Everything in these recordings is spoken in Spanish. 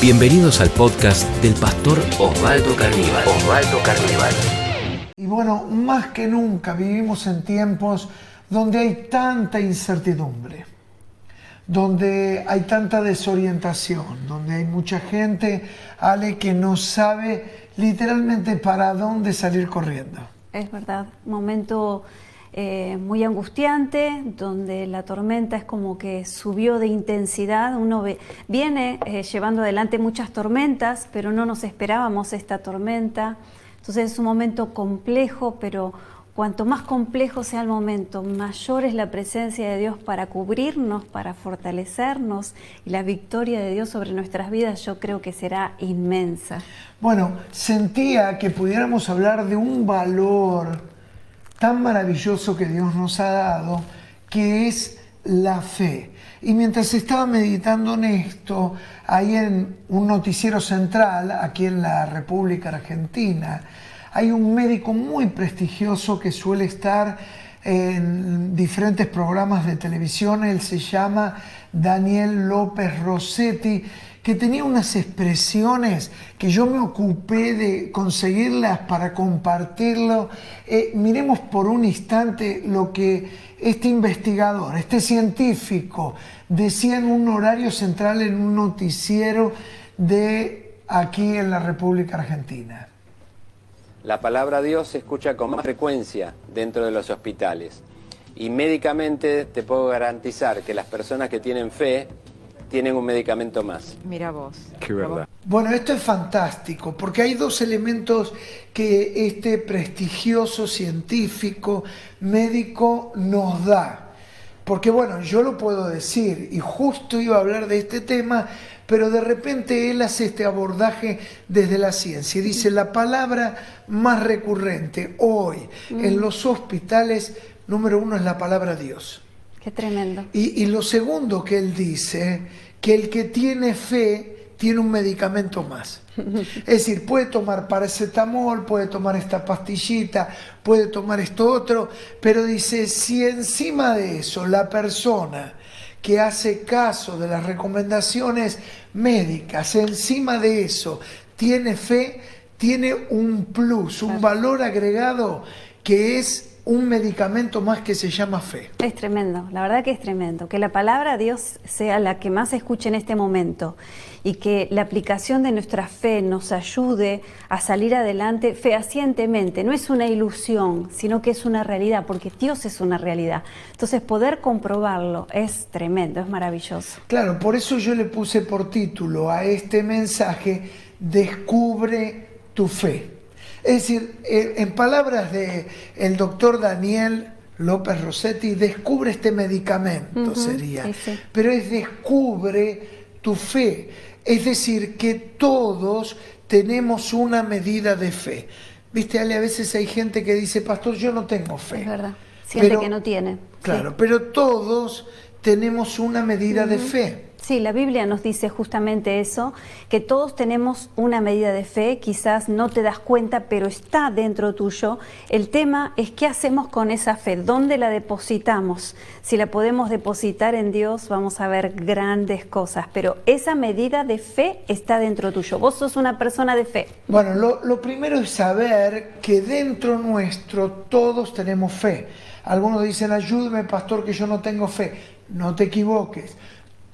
Bienvenidos al podcast del pastor Osvaldo Carníbal. Osvaldo Carníbal. Y bueno, más que nunca vivimos en tiempos donde hay tanta incertidumbre, donde hay tanta desorientación, donde hay mucha gente, Ale, que no sabe literalmente para dónde salir corriendo. Es verdad, momento eh, muy angustiante, donde la tormenta es como que subió de intensidad. Uno viene eh, llevando adelante muchas tormentas, pero no nos esperábamos esta tormenta. Entonces es un momento complejo, pero cuanto más complejo sea el momento, mayor es la presencia de Dios para cubrirnos, para fortalecernos y la victoria de Dios sobre nuestras vidas yo creo que será inmensa. Bueno, sentía que pudiéramos hablar de un valor tan maravilloso que Dios nos ha dado, que es la fe. Y mientras estaba meditando en esto, ahí en un noticiero central, aquí en la República Argentina, hay un médico muy prestigioso que suele estar en diferentes programas de televisión, él se llama Daniel López Rossetti, que tenía unas expresiones que yo me ocupé de conseguirlas para compartirlo. Eh, miremos por un instante lo que este investigador, este científico, decía en un horario central en un noticiero de aquí en la República Argentina. La palabra Dios se escucha con más frecuencia dentro de los hospitales y médicamente te puedo garantizar que las personas que tienen fe tienen un medicamento más. Mira vos. Qué verdad. Bueno, esto es fantástico, porque hay dos elementos que este prestigioso científico médico nos da. Porque bueno, yo lo puedo decir, y justo iba a hablar de este tema, pero de repente él hace este abordaje desde la ciencia. Dice, la palabra más recurrente hoy en mm. los hospitales, número uno es la palabra Dios. Qué tremendo. Y, lo segundo que él dice, que el que tiene fe tiene un medicamento más. Es decir, puede tomar paracetamol, puede tomar esta pastillita, puede tomar esto otro, pero dice, si encima de eso la persona que hace caso de las recomendaciones médicas, encima de eso tiene fe, tiene un plus, un valor agregado que es un medicamento más que se llama fe. Es tremendo, la verdad que es tremendo. Que la palabra de Dios sea la que más se escuche en este momento y que la aplicación de nuestra fe nos ayude a salir adelante fehacientemente. No es una ilusión, sino que es una realidad, porque Dios es una realidad. Entonces poder comprobarlo es tremendo, es maravilloso. Claro, por eso yo le puse por título a este mensaje, Descubre tu fe. Es decir, eh, en palabras del el doctor Daniel López Rossetti, descubre este medicamento, sería. Pero es descubre tu fe. Es decir, que todos tenemos una medida de fe. Viste, Ale, a veces hay gente que dice, pastor, yo no tengo fe. Es verdad, siente que no tiene. Claro, pero todos tenemos una medida de fe. Sí, la Biblia nos dice justamente eso, que todos tenemos una medida de fe, quizás no te das cuenta, pero está dentro tuyo. El tema es qué hacemos con esa fe, dónde la depositamos. Si la podemos depositar en Dios, vamos a ver grandes cosas, pero esa medida de fe está dentro tuyo. Vos sos una persona de fe. Bueno, lo, primero es saber que dentro nuestro todos tenemos fe. Algunos dicen, ayúdeme, pastor, que yo no tengo fe. No te equivoques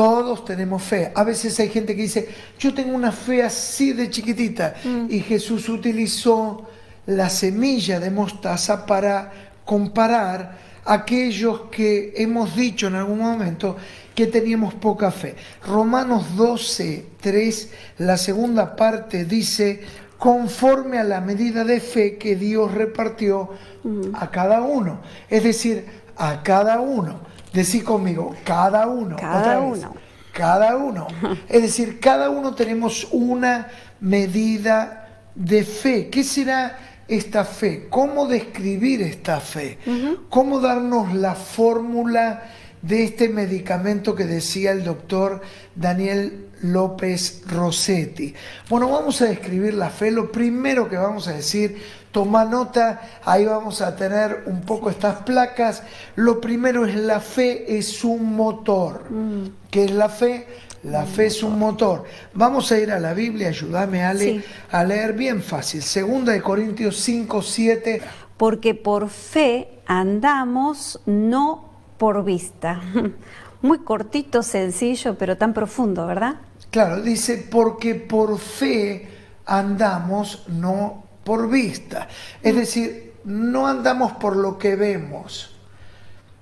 todos tenemos fe. A veces hay gente que dice, yo tengo una fe así de chiquitita. Mm. Y Jesús utilizó la semilla de mostaza para comparar aquellos que hemos dicho en algún momento que teníamos poca fe. Romanos 12, 3, la segunda parte dice, conforme a la medida de fe que Dios repartió mm. a cada uno. Es decir, a cada uno. Decí conmigo, cada uno. Cada uno. Cada uno. Es decir, cada uno tenemos una medida de fe. ¿Qué será esta fe? ¿Cómo describir esta fe? ¿Cómo darnos la fórmula de este medicamento que decía el doctor Daniel López Rossetti? Bueno, vamos a describir la fe. Lo primero que vamos a decir Toma nota, ahí vamos a tener un poco estas placas. Lo primero es la fe es un motor. Mm. ¿Qué es la fe? La fe es un motor. Vamos a ir a la Biblia, ayúdame Ale, Sí. a leer bien fácil. Segunda de Corintios 5, 7. Porque por fe andamos, no por vista. Muy cortito, sencillo, pero tan profundo, ¿verdad? Claro, dice, porque por fe andamos, no por vista. Es decir, no andamos por lo que vemos,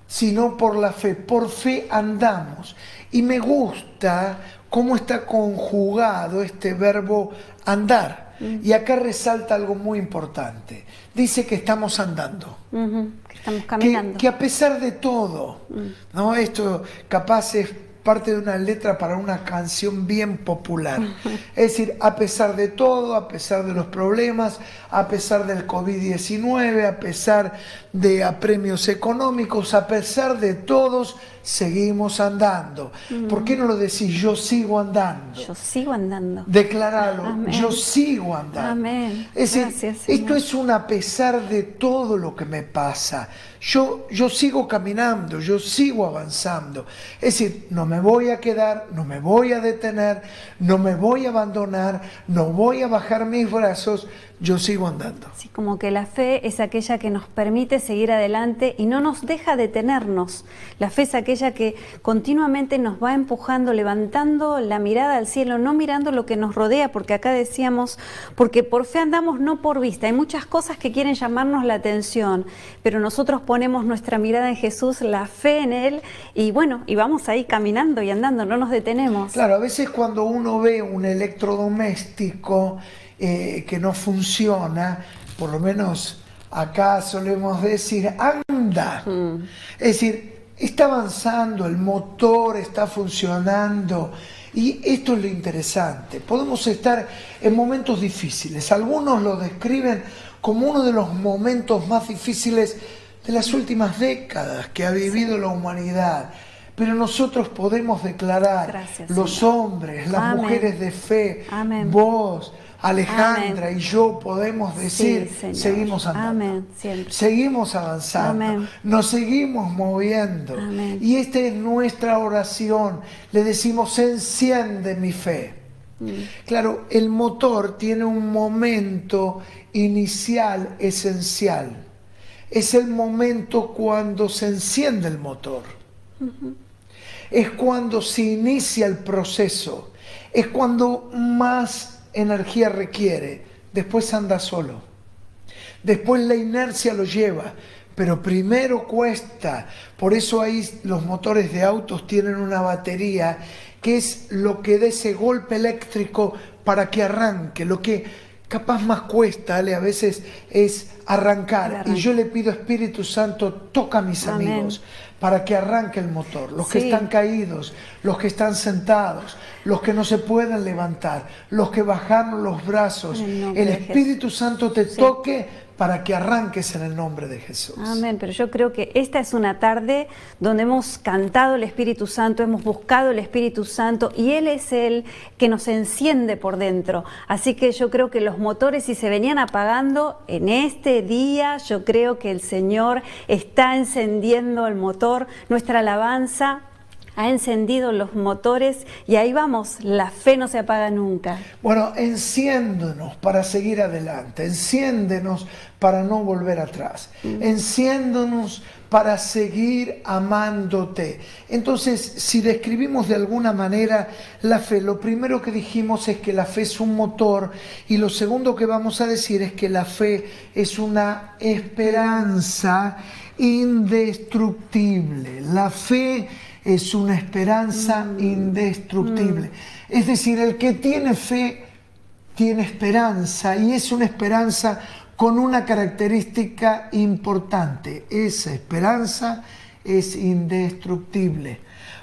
sino por la fe. Por fe andamos. Y me gusta cómo está conjugado este verbo andar. Y acá resalta algo muy importante. Dice que estamos andando que Estamos caminando. que a pesar de todo, ¿no? Esto capaz es parte de una letra para una canción bien popular. Es decir, a pesar de todo, a pesar de los problemas, a pesar del COVID-19, a pesar de apremios económicos, a pesar de todos, seguimos andando. ¿Por qué no lo decís? Yo sigo andando. Yo sigo andando. Declaralo, Amén. yo sigo andando. Amén. Es decir, Gracias, esto Señor. es un a pesar de todo lo que me pasa. Yo, yo sigo caminando, yo sigo avanzando. Es decir, no me voy a quedar, no me voy a detener, no me voy a abandonar, no voy a bajar mis brazos, yo sigo andando. Así como que la fe es aquella que nos permite seguir adelante y no nos deja detenernos. La fe es aquella que continuamente nos va empujando, levantando la mirada al cielo, no mirando lo que nos rodea, porque acá decíamos, porque por fe andamos, no por vista. Hay muchas cosas que quieren llamarnos la atención, pero nosotros ponemos nuestra mirada en Jesús, la fe en Él, y bueno, y vamos ahí caminando y andando, no nos detenemos. Claro, a veces cuando uno ve un electrodoméstico eh, que no funciona, por lo menos acá solemos decir, anda. Es decir, está avanzando, el motor está funcionando. Y esto es lo interesante. Podemos estar en momentos difíciles. Algunos lo describen como uno de los momentos más difíciles de las últimas décadas que ha vivido la humanidad. Pero nosotros podemos declarar, Gracias, los hombres, las Amén. mujeres de fe, Amén. vos, Alejandra Amén. y yo podemos decir, seguimos andando. Amén, siempre. Seguimos avanzando, Amén. nos seguimos moviendo. Y esta es nuestra oración. Le decimos, enciende mi fe. Mm. Claro, el motor tiene un momento inicial esencial. Es el momento cuando se enciende el motor. Es cuando se inicia el proceso. Es cuando más energía requiere. Después anda solo. Después la inercia lo lleva, pero primero cuesta. Por eso ahí los motores de autos tienen una batería que es lo que da ese golpe eléctrico para que arranque. Lo que capaz más cuesta, Ale, a veces es arrancar. Y yo le pido Espíritu Santo, toca a mis Amén. amigos para que arranque el motor. Los que están caídos, los que están sentados, los que no se pueden levantar, los que bajaron los brazos. El Espíritu Santo te toque para que arranques en el nombre de Jesús. Amén, pero yo creo que esta es una tarde donde hemos cantado el Espíritu Santo, hemos buscado el Espíritu Santo y Él es el que nos enciende por dentro. Así que yo creo que los motores si se venían apagando en este día, yo creo que el Señor está encendiendo el motor, nuestra alabanza ha encendido los motores y ahí vamos, la fe no se apaga nunca. Bueno, enciéndonos para seguir adelante, enciéndenos para no volver atrás, enciéndonos para seguir amándote. Entonces, si describimos de alguna manera la fe, lo primero que dijimos es que la fe es un motor y lo segundo que vamos a decir es que la fe es una esperanza indestructible. La fe es una esperanza indestructible. Es decir, el que tiene fe tiene esperanza y es una esperanza con una característica importante. Esa esperanza es indestructible.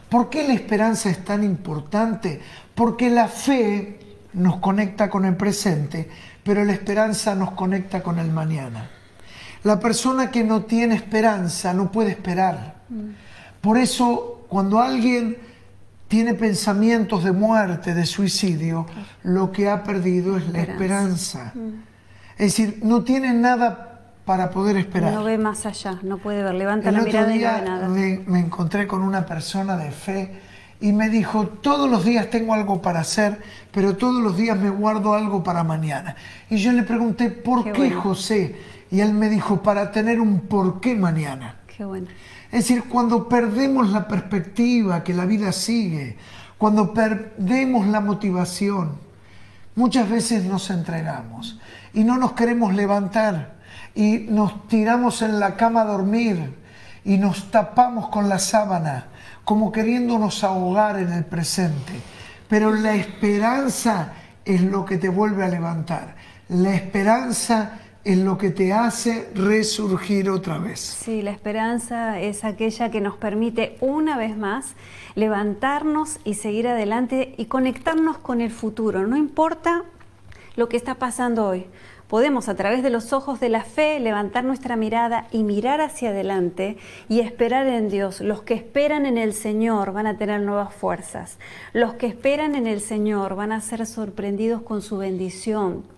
¿Por qué la esperanza es tan importante? Porque la fe nos conecta con el presente, pero la esperanza nos conecta con el mañana. La persona que no tiene esperanza no puede esperar. Por eso, cuando alguien tiene pensamientos de muerte, de suicidio, lo que ha perdido es la esperanza. Es decir, no tiene nada para poder esperar. No ve más allá, no puede ver, levanta El la otro mirada y no día ve nada. me, me encontré con una persona de fe y me dijo, todos los días tengo algo para hacer, pero todos los días me guardo algo para mañana. Y yo le pregunté, ¿por qué, José? Y él me dijo, para tener un por qué mañana. Qué bueno. Es decir, cuando perdemos la perspectiva que la vida sigue, cuando perdemos la motivación, muchas veces nos entregamos y no nos queremos levantar y nos tiramos en la cama a dormir y nos tapamos con la sábana como queriéndonos ahogar en el presente. Pero la esperanza es lo que te vuelve a levantar. La esperanza es lo que te hace resurgir otra vez. Sí, la esperanza es aquella que nos permite una vez más levantarnos y seguir adelante y conectarnos con el futuro. No importa lo que está pasando hoy podemos a través de los ojos de la fe levantar nuestra mirada y mirar hacia adelante y esperar en Dios. Los que esperan en el Señor van a tener nuevas fuerzas. Los que esperan en el Señor van a ser sorprendidos con su bendición.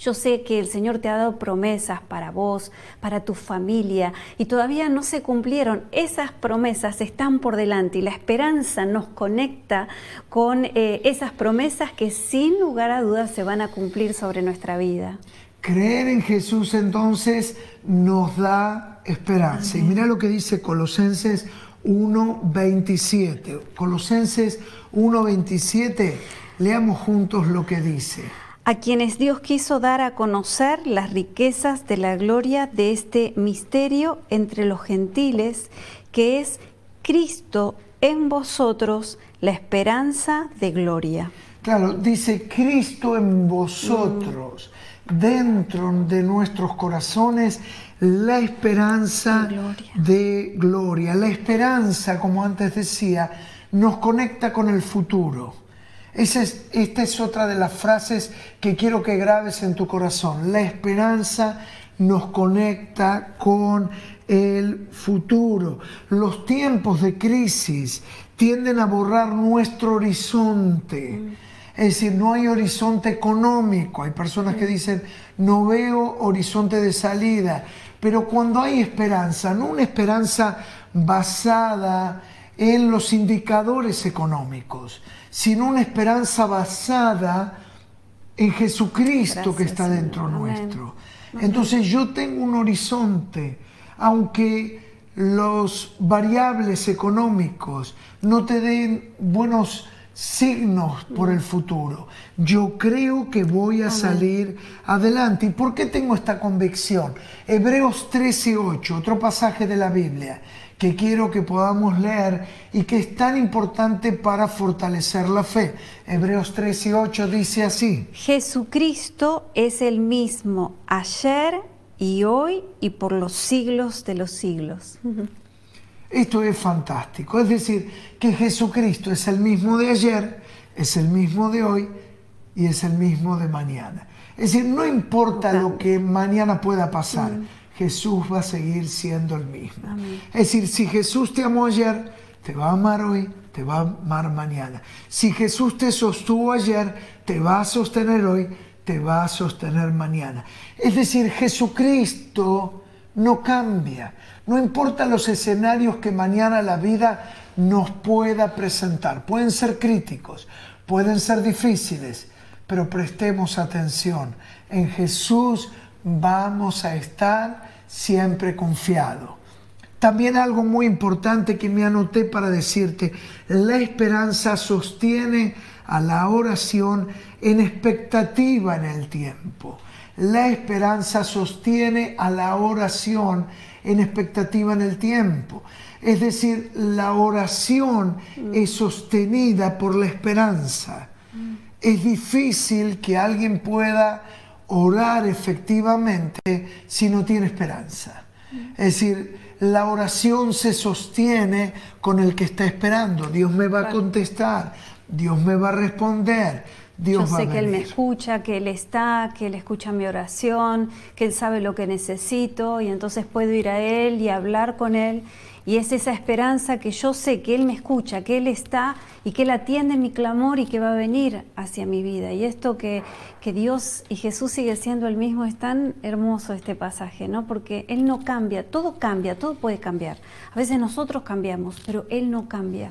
Yo sé que el Señor te ha dado promesas para vos, para tu familia, y todavía no se cumplieron. Esas promesas están por delante y la esperanza nos conecta con eh, esas promesas que sin lugar a dudas se van a cumplir sobre nuestra vida. Creer en Jesús entonces nos da esperanza. Y mira lo que dice Colosenses 1.27. Colosenses 1.27, leamos juntos lo que dice. A quienes Dios quiso dar a conocer las riquezas de la gloria de este misterio entre los gentiles, que es Cristo en vosotros, la esperanza de gloria. Claro, dice Cristo en vosotros dentro de nuestros corazones la esperanza de gloria. La esperanza, como antes decía, nos conecta con el futuro. Esta es otra de las frases que quiero que grabes en tu corazón. La esperanza nos conecta con el futuro. Los tiempos de crisis tienden a borrar nuestro horizonte. Es decir, no hay horizonte económico. Hay personas que dicen, no veo horizonte de salida. Pero cuando hay esperanza, no una esperanza basada en los indicadores económicos, sino una esperanza basada en Jesucristo que está dentro nuestro. Entonces yo tengo un horizonte, aunque los variables económicos no te den buenos signos por el futuro. Yo creo que voy a salir adelante. ¿Y por qué tengo esta convicción? Hebreos 13, 8, otro pasaje de la Biblia que quiero que podamos leer y que es tan importante para fortalecer la fe. Hebreos 13, 8 dice así. Jesucristo es el mismo ayer y hoy y por los siglos de los siglos. Esto es fantástico. Es decir, que Jesucristo es el mismo de ayer, es el mismo de hoy y es el mismo de mañana. Es decir, no importa lo que mañana pueda pasar. Jesús va a seguir siendo el mismo. Es decir, si Jesús te amó ayer, te va a amar hoy, te va a amar mañana. Si Jesús te sostuvo ayer, te va a sostener hoy, te va a sostener mañana. Es decir, Jesucristo no cambia. No importa los escenarios que mañana la vida nos pueda presentar. Pueden ser críticos, pueden ser difíciles, pero prestemos atención. En Jesús vamos a estar siempre confiados. También algo muy importante que me anoté para decirte, la esperanza sostiene a la oración en expectativa en el tiempo. La esperanza sostiene a la oración en expectativa en el tiempo. Es decir, la oración es sostenida por la esperanza. Es difícil que alguien pueda orar efectivamente si no tiene esperanza. Es decir, la oración se sostiene con el que está esperando. Dios me va a contestar, Dios me va a responder, yo sé que Él me escucha, que Él está, que Él escucha mi oración, que Él sabe lo que necesito y entonces puedo ir a Él y hablar con Él. Y es esa esperanza que yo sé que Él me escucha, que Él está y que Él atiende mi clamor y que va a venir hacia mi vida. Y esto que, que Dios y Jesús sigue siendo el mismo es tan hermoso este pasaje, ¿no? Porque Él no cambia, todo cambia, todo puede cambiar. A veces nosotros cambiamos, pero Él no cambia.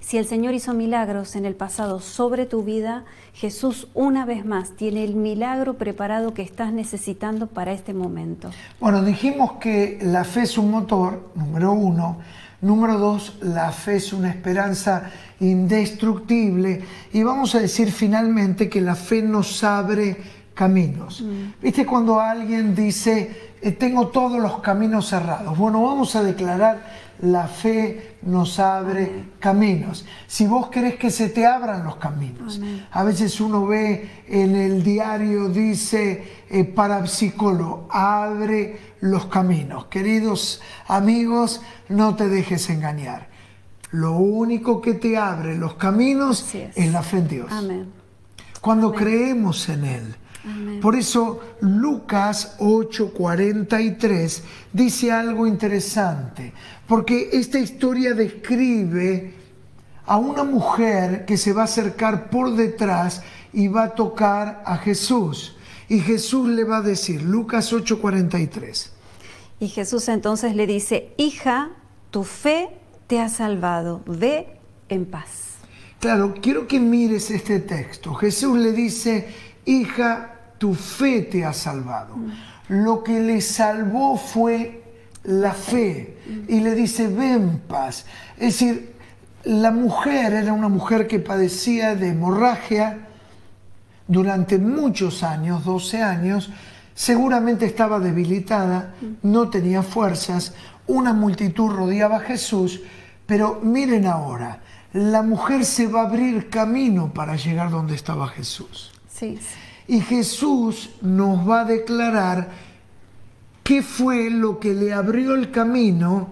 Si el Señor hizo milagros en el pasado sobre tu vida, Jesús una vez más tiene el milagro preparado que estás necesitando para este momento. Bueno, dijimos que la fe es un motor, número uno. Número dos, la fe es una esperanza indestructible. Y vamos a decir finalmente que la fe nos abre caminos. Mm. ¿Viste cuando alguien dice, eh, tengo todos los caminos cerrados? Bueno, vamos a declarar, la fe nos abre caminos. Si vos querés que se te abran los caminos. Amén. A veces uno ve en el diario, dice, eh, parapsicólogo, abre los caminos. Queridos amigos, no te dejes engañar. Lo único que te abre los caminos es la fe en Dios Amén. cuando creemos en Él. Amén. Por eso Lucas 8:43 dice algo interesante, porque esta historia describe a una mujer que se va a acercar por detrás y va a tocar a Jesús. Y Jesús le va a decir, Lucas 8:43, Y Jesús entonces le dice, hija, tu fe te ha salvado, ve en paz. Claro, quiero que mires este texto. Jesús le dice, hija, tu fe te ha salvado. Lo que le salvó fue la fe. Y le dice, ve en paz. Es decir, la mujer era una mujer que padecía de hemorragia durante muchos años, 12 años, seguramente estaba debilitada, no tenía fuerzas, una multitud rodeaba a Jesús, pero miren ahora, la mujer se va a abrir camino para llegar donde estaba Jesús. Sí, Y Jesús nos va a declarar qué fue lo que le abrió el camino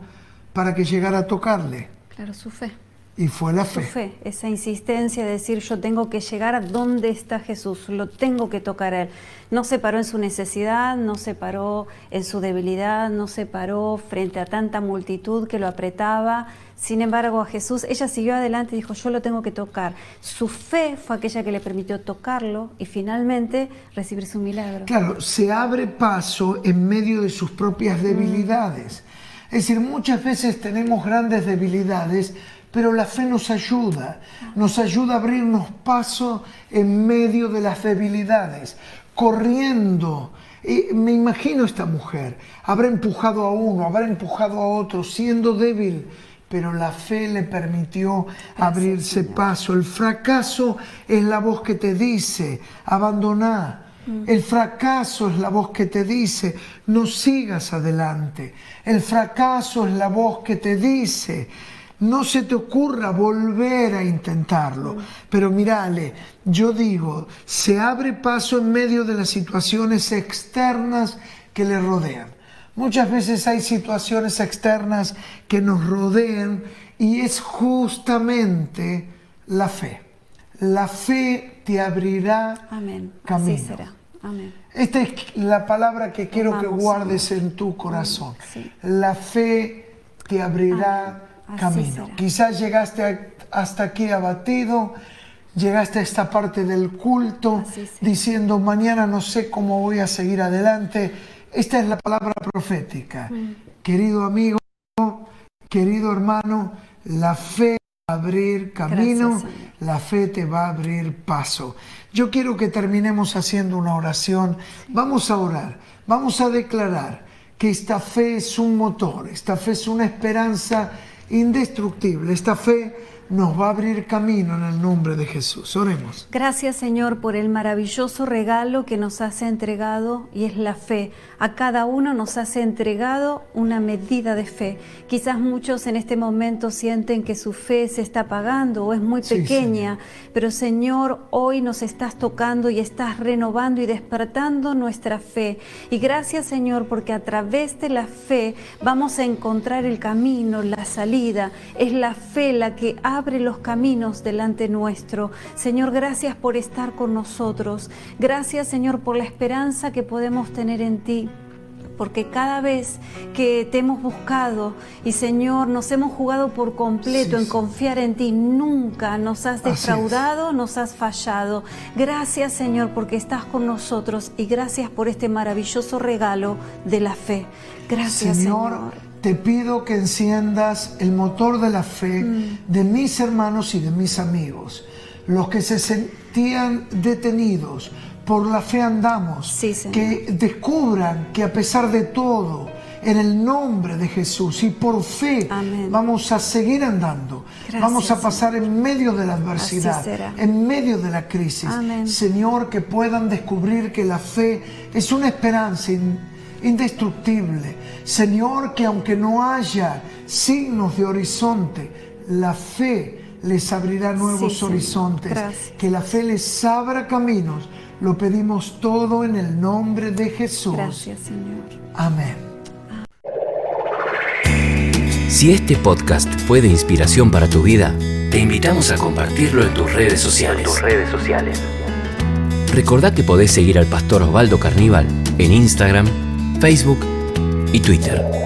para que llegara a tocarle. claro, su fe. Y fue la fe. fe, esa insistencia de decir yo tengo que llegar a donde está Jesús, lo tengo que tocar a Él. No se paró en su necesidad, no se paró en su debilidad, no se paró frente a tanta multitud que lo apretaba. Sin embargo, a Jesús, ella siguió adelante y dijo yo lo tengo que tocar. Su fe fue aquella que le permitió tocarlo y finalmente recibir su milagro. Claro, se abre paso en medio de sus propias debilidades. Es decir, muchas veces tenemos grandes debilidades, pero la fe nos ayuda, nos ayuda a abrirnos paso en medio de las debilidades, corriendo. Y me imagino esta mujer, habrá empujado a uno, habrá empujado a otro, siendo débil, pero la fe le permitió abrirse paso. El fracaso es la voz que te dice, abandoná. El fracaso es la voz que te dice, no sigas adelante. El fracaso es la voz que te dice, no se te ocurra volver a intentarlo. Pero mirale, yo digo, se abre paso en medio de las situaciones externas que le rodean. Muchas veces hay situaciones externas que nos rodean y es justamente la fe. La fe te abrirá Amén. camino. Así será. Amén. Esta es la palabra que quiero que guardes en tu corazón. Sí. La fe te abrirá Amén. Así camino. será. Quizás llegaste hasta aquí abatido, llegaste a esta parte del culto diciendo, mañana no sé cómo voy a seguir adelante. Esta es la palabra profética. Mm. Querido amigo, querido hermano, la fe va a abrir camino, Gracias, la fe te va a abrir paso. Yo quiero que terminemos haciendo una oración. Vamos a orar, vamos a declarar que esta fe es un motor, esta fe es una esperanza indestructible, esta fe nos va a abrir camino en el nombre de Jesús. Oremos. Gracias Señor por el maravilloso regalo que nos has entregado y es la fe. A cada uno nos has entregado una medida de fe. Quizás muchos en este momento sienten que su fe se está apagando o es muy Sí, pequeña, pero Señor, hoy nos estás tocando y estás renovando y despertando nuestra fe. Y gracias Señor porque a través de la fe vamos a encontrar el camino, la salida. Es la fe la que abre los caminos delante nuestro. Señor, gracias por estar con nosotros. Gracias Señor por la esperanza que podemos tener en ti porque cada vez que te hemos buscado y Señor nos hemos jugado por completo Sí, en confiar en ti, nunca nos has defraudado, nos has fallado. Gracias Señor porque estás con nosotros y gracias por este maravilloso regalo de la fe. Gracias Señor, Señor. Te pido que enciendas el motor de la fe Mm. de mis hermanos y de mis amigos, los que se sentían detenidos. Por la fe andamos, Sí, que descubran que a pesar de todo, en el nombre de Jesús y por fe Amén. vamos a seguir andando, Gracias, vamos a pasar en medio de la adversidad, en medio de la crisis. Amén. Señor, que puedan descubrir que la fe es una esperanza in- indestructible. Señor, que aunque no haya signos de horizonte, la fe les abrirá nuevos horizontes. Que la fe les abra caminos. Lo pedimos todo en el nombre de Jesús. Gracias, Señor. Amén. Si este podcast fue de inspiración para tu vida, te invitamos a compartirlo en tus redes sociales. redes sociales. Recordá que podés seguir al pastor Osvaldo Carníbal en Instagram, Facebook y Twitter.